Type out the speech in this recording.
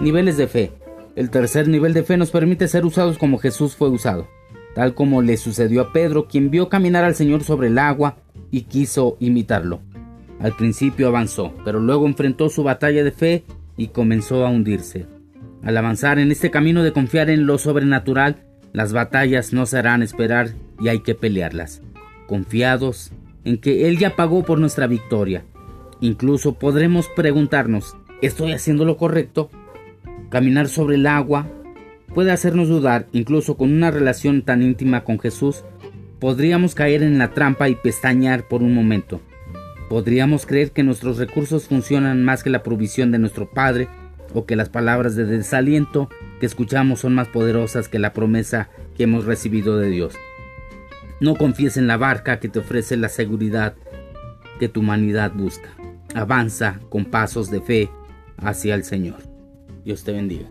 niveles de fe. El tercer nivel de fe nos permite ser usados como Jesús fue usado, tal como le sucedió a Pedro, quien vio caminar al Señor sobre el agua y quiso imitarlo. Al principio avanzó, pero luego enfrentó su batalla de fe y comenzó a hundirse. Al avanzar en este camino de confiar en lo sobrenatural, las batallas no se harán esperar y hay que pelearlas, confiados en que Él ya pagó por nuestra victoria. Incluso podremos preguntarnos, ¿estoy haciendo lo correcto? Caminar sobre el agua puede hacernos dudar, incluso con una relación tan íntima con Jesús, podríamos caer en la trampa y pestañear por un momento. Podríamos creer que nuestros recursos funcionan más que la provisión de nuestro Padre o que las palabras de desaliento que escuchamos son más poderosas que la promesa que hemos recibido de Dios. No confíes en la barca que te ofrece la seguridad que tu humanidad busca. Avanza con pasos de fe hacia el Señor. Dios te bendiga.